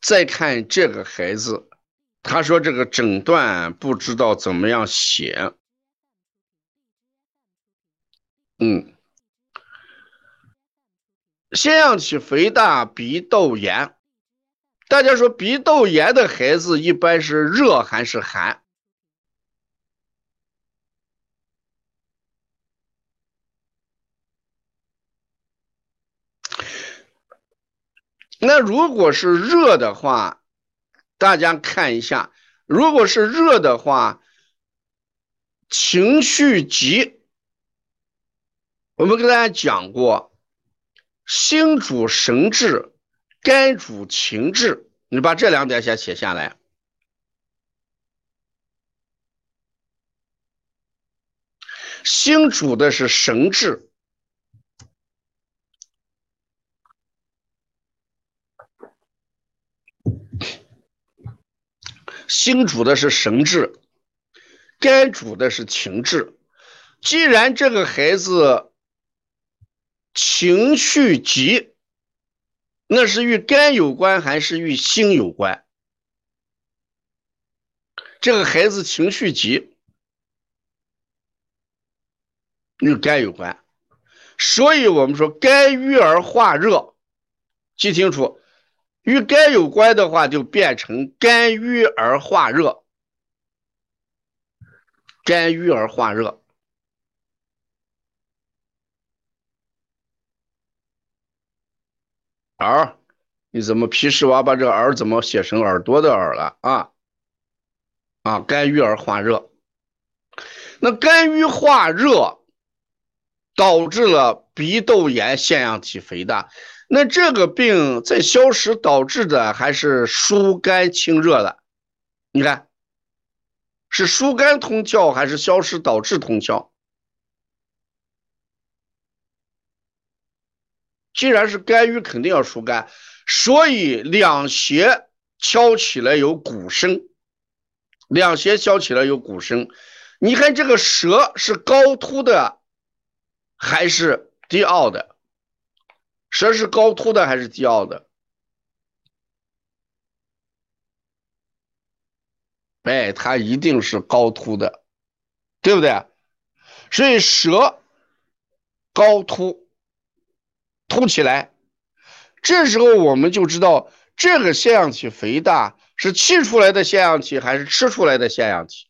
再看这个孩子，他说这个诊断不知道怎么样写。嗯，腺样体肥大，鼻窦炎。大家说鼻窦炎的孩子一般是热还是寒？那如果是热的话，大家看一下，如果是热的话，情绪急。我们跟大家讲过，心主神志，肝主情志。你把这两点先写下来。心主的是神志。心主的是神志，肝主的是情志。既然这个孩子情绪急，那是与肝有关还是与心有关？这个孩子情绪急，与肝有关，所以我们说肝郁而化热，记清楚。与肝有关的话，就变成肝郁而化热，肝郁而化热。耳，你怎么皮实娃把这耳怎么写成耳朵的耳了啊？啊，肝郁而化热，那肝郁化热导致了鼻窦炎、腺样体肥大。那这个病在消食导致的还是疏肝清热的？你看，是疏肝通窍还是消食导致通窍？既然是肝郁，肯定要疏肝，所以两胁敲起来有鼓声，两胁敲起来有鼓声。你看这个舌是高凸的还是低凹的？舌是高凸的还是低凹的？哎，它一定是高凸的，对不对？所以舌高凸凸起来，这时候我们就知道这个腺样体肥大是气出来的腺样体还是吃出来的腺样体？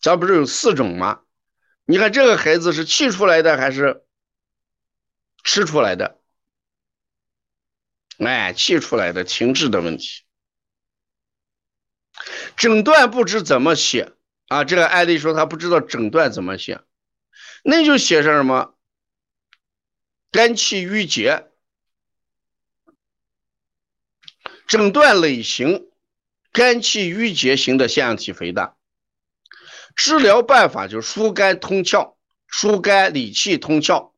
咱不是有四种吗？你看这个孩子是气出来的还是吃出来的？哎，气出来的情志的问题，诊断不知怎么写啊？这个案例说他不知道诊断怎么写，那就写上什么？肝气郁结，诊断类型：肝气郁结型的腺样体肥大。治疗办法就是疏肝通窍，疏肝理气通窍。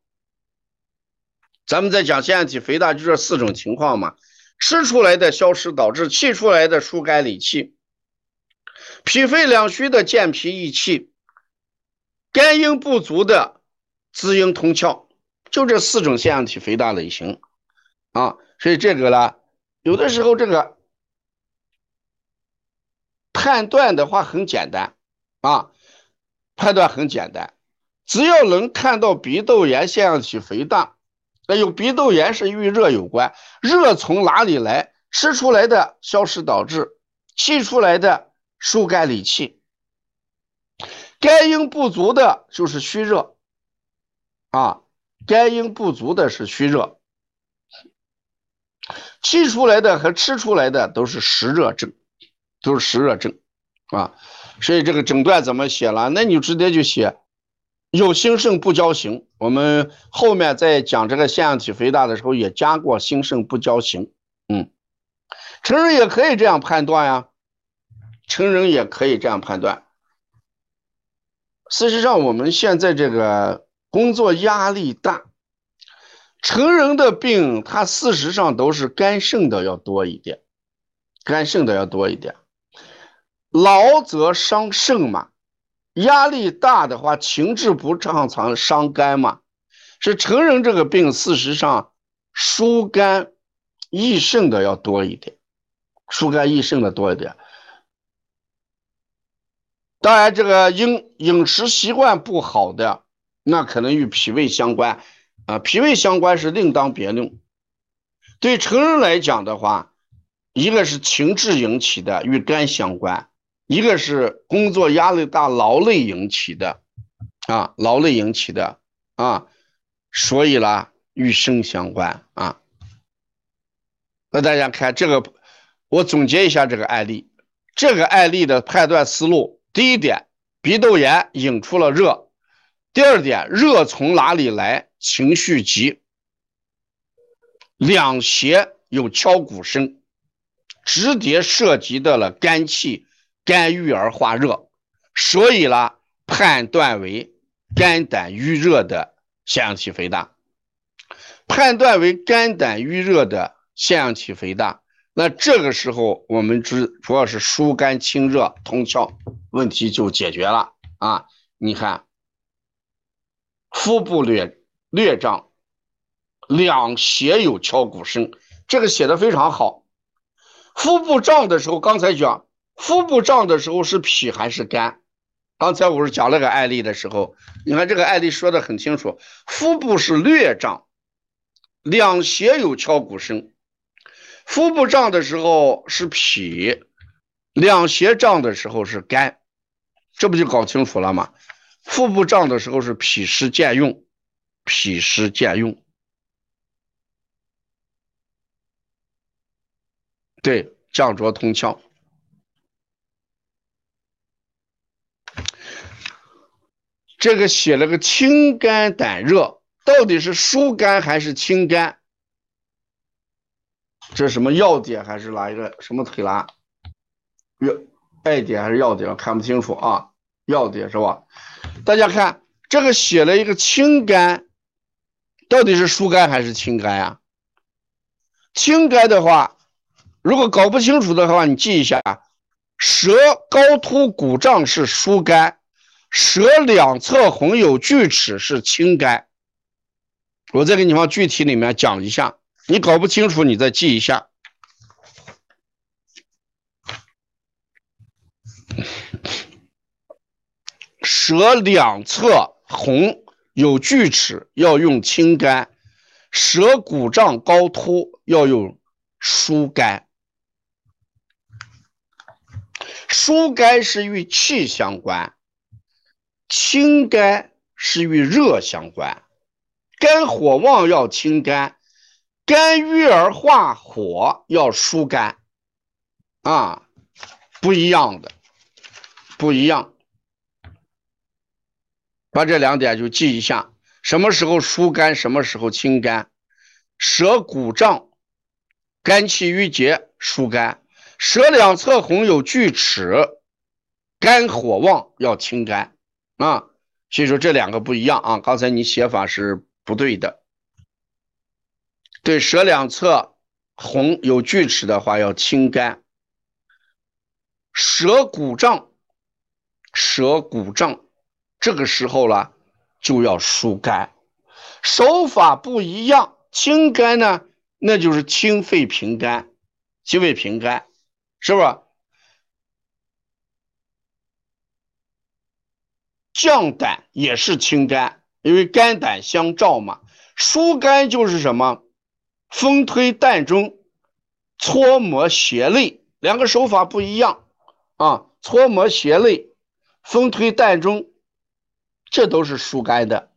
咱们在讲腺样体肥大，就这四种情况嘛：吃出来的消食导致，气出来的疏肝理气，脾肺两虚的健脾益气，肝阴不足的滋阴通窍，就这四种腺样体肥大类型啊。所以这个呢，有的时候这个判断的话很简单啊，判断很简单，只要能看到鼻窦炎、腺样体肥大。那有鼻窦炎是与热有关，热从哪里来？吃出来的消食导致，气出来的疏肝理气。肝阴不足的就是虚热啊，肝阴不足的是虚热，气出来的和吃出来的都是实热症，都是实热症啊。所以这个诊断怎么写了？那你直接就写。有心肾不交行，我们后面在讲这个腺样体肥大的时候也加过心肾不交行。嗯，成人也可以这样判断呀，成人也可以这样判断。事实上，我们现在这个工作压力大，成人的病它事实上都是肝肾的要多一点，肝肾的要多一点，劳则伤肾嘛。压力大的话，情志不畅常，伤肝嘛。是成人这个病，事实上疏肝益肾的要多一点疏肝益肾的多一点。当然，这个饮饮食习惯不好的，那可能与脾胃相关啊，脾胃相关是另当别论。对成人来讲的话，一个是情志引起的，与肝相关；一个是工作压力大、劳累引起的，啊，劳累引起的啊，所以啦，与肾相关啊。那大家看这个，我总结一下这个案例，这个案例的判断思路：第一点，鼻窦炎引出了热；第二点，热从哪里来？情绪急。两胁有敲鼓声，直接涉及到了肝气，肝郁而化热，所以呢，判断为肝胆郁热的腺样体肥大。判断为肝胆郁热的腺样体肥大，那这个时候我们主主要是疏肝清热通窍，问题就解决了啊！你看，腹部略略胀。两胁有敲鼓声，这个写的非常好。腹部胀的时候，刚才讲腹部胀的时候是脾还是肝？刚才我是讲那个案例的时候，你看这个案例说的很清楚，腹部是略胀，两胁有敲鼓声。腹部胀的时候是脾，两胁胀的时候是肝，这不就搞清楚了吗？腹部胀的时候是脾湿兼用，脾湿兼用。对，降浊通窍。这个写了个清肝胆热，到底是疏肝还是清肝？这是什么要点还是哪一个什么推拿？要爱点还是要点？看不清楚啊，要点是吧？大家看这个写了一个清肝，到底是疏肝还是清肝呀？清肝的话。如果搞不清楚的话，你记一下：舌高凸鼓胀是疏肝，舌两侧红有锯齿是清肝。我再给你往具体里面讲一下，你搞不清楚你再记一下。舌两侧红有锯齿要用清肝，舌鼓胀高凸要用疏肝。疏肝是与气相关，清肝是与热相关。肝火旺要清肝，肝郁而化火要疏肝，啊，不一样的，不一样。把这两点就记一下：什么时候疏肝，什么时候清肝。舌鼓胀，肝气郁结，疏肝。舌两侧红有锯齿，肝火旺要清肝啊，所以说这两个不一样啊。刚才你写法是不对的，对，舌两侧红有锯齿的话要清肝。舌鼓胀，舌鼓胀，这个时候了就要疏肝，手法不一样。清肝呢，那就是清肺平肝，清肺平肝。是不是降胆也是清肝？因为肝胆相照嘛。疏肝就是什么？风推膻中，搓摩胁肋，两个手法不一样啊。搓摩胁肋，风推膻中，这都是疏肝的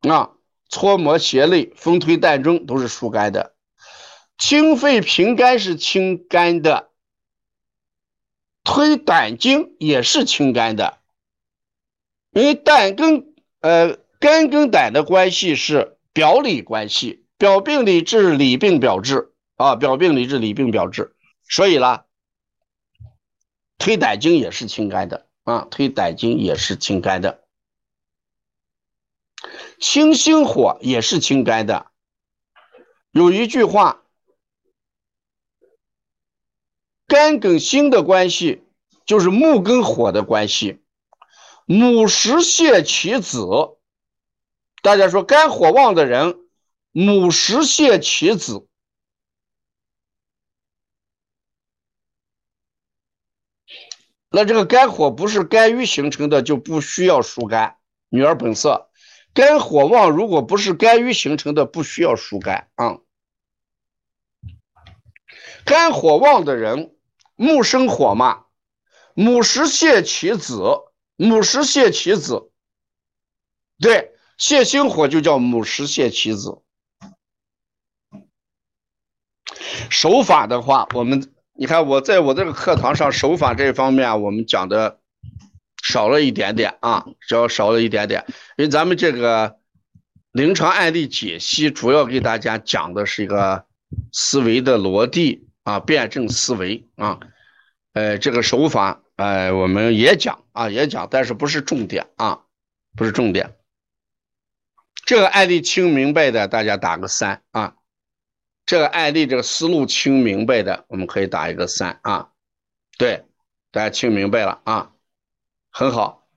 啊。搓摩胁肋，风推膻中都是疏肝的。清肺平肝是清肝的，推胆经也是清肝的，因为胆跟呃肝跟胆的关系是表里关系，表病里治，里病表治啊，表病里治，里病表治，所以啦，推胆经也是清肝的啊，推胆经也是清肝的，清心火也是清肝的，有一句话。肝跟心的关系就是木跟火的关系。母实泄其子大家说肝火旺的人母实泄其子。那这个肝火不是肝郁形成的就不需要疏肝女儿本色。肝火旺如果不是肝郁形成的不需要疏肝啊。肝火旺的人木生火嘛，母时泄其子，母时泄其子，对，泄心火就叫母时泄其子。手法的话，我们你看我在我这个课堂上手法这方面，我们讲的少了一点点啊，只要少了一点点，因为咱们这个临床案例解析主要给大家讲的是一个思维的逻辑啊，辩证思维啊，呃，这个手法呃我们也讲啊，也讲，但是不是重点啊，不是重点。这个案例听明白的，大家打个三啊。这个案例这个思路听明白的，我们可以打一个三啊。对，大家听明白了啊，很好。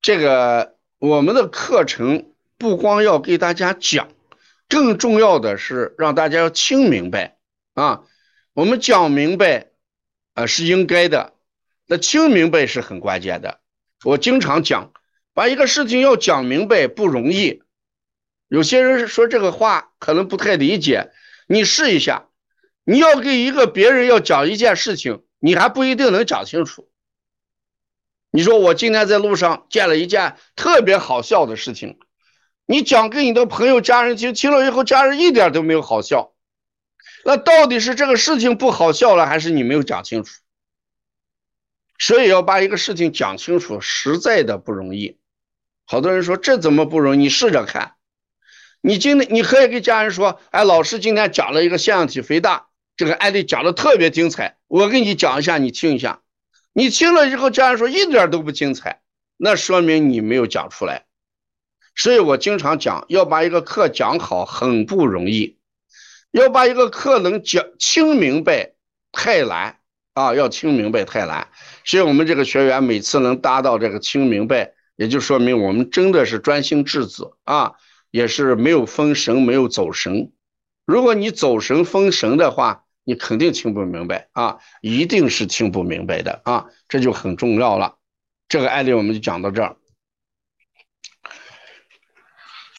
这个我们的课程不光要给大家讲，更重要的是让大家要听明白啊。我们讲明白啊是应该的，那听明白是很关键的。我经常讲，把一个事情要讲明白不容易。有些人说这个话可能不太理解。你试一下，你要给一个别人要讲一件事情，你还不一定能讲清楚。你说我今天在路上见了一件特别好笑的事情，你讲给你的朋友、家人听，听了以后家人一点都没有好笑，那到底是这个事情不好笑了，还是你没有讲清楚？所以要把一个事情讲清楚，实在的不容易。好多人说这怎么不容易？你试着看。你今天你可以给家人说，哎，老师今天讲了一个腺样体肥大，这个案例讲的特别精彩，我给你讲一下，你听一下。你听了以后，家人说一点都不精彩，那说明你没有讲出来。所以我经常讲，要把一个课讲好很不容易，要把一个课能讲听明白太难啊，要听明白太难。所以我们这个学员每次能达到这个听明白，也就说明我们真的是专心致志啊。也是没有封神，没有走神。如果你走神封神的话，你肯定听不明白啊，一定是听不明白的啊，这就很重要了。这个案例我们就讲到这儿。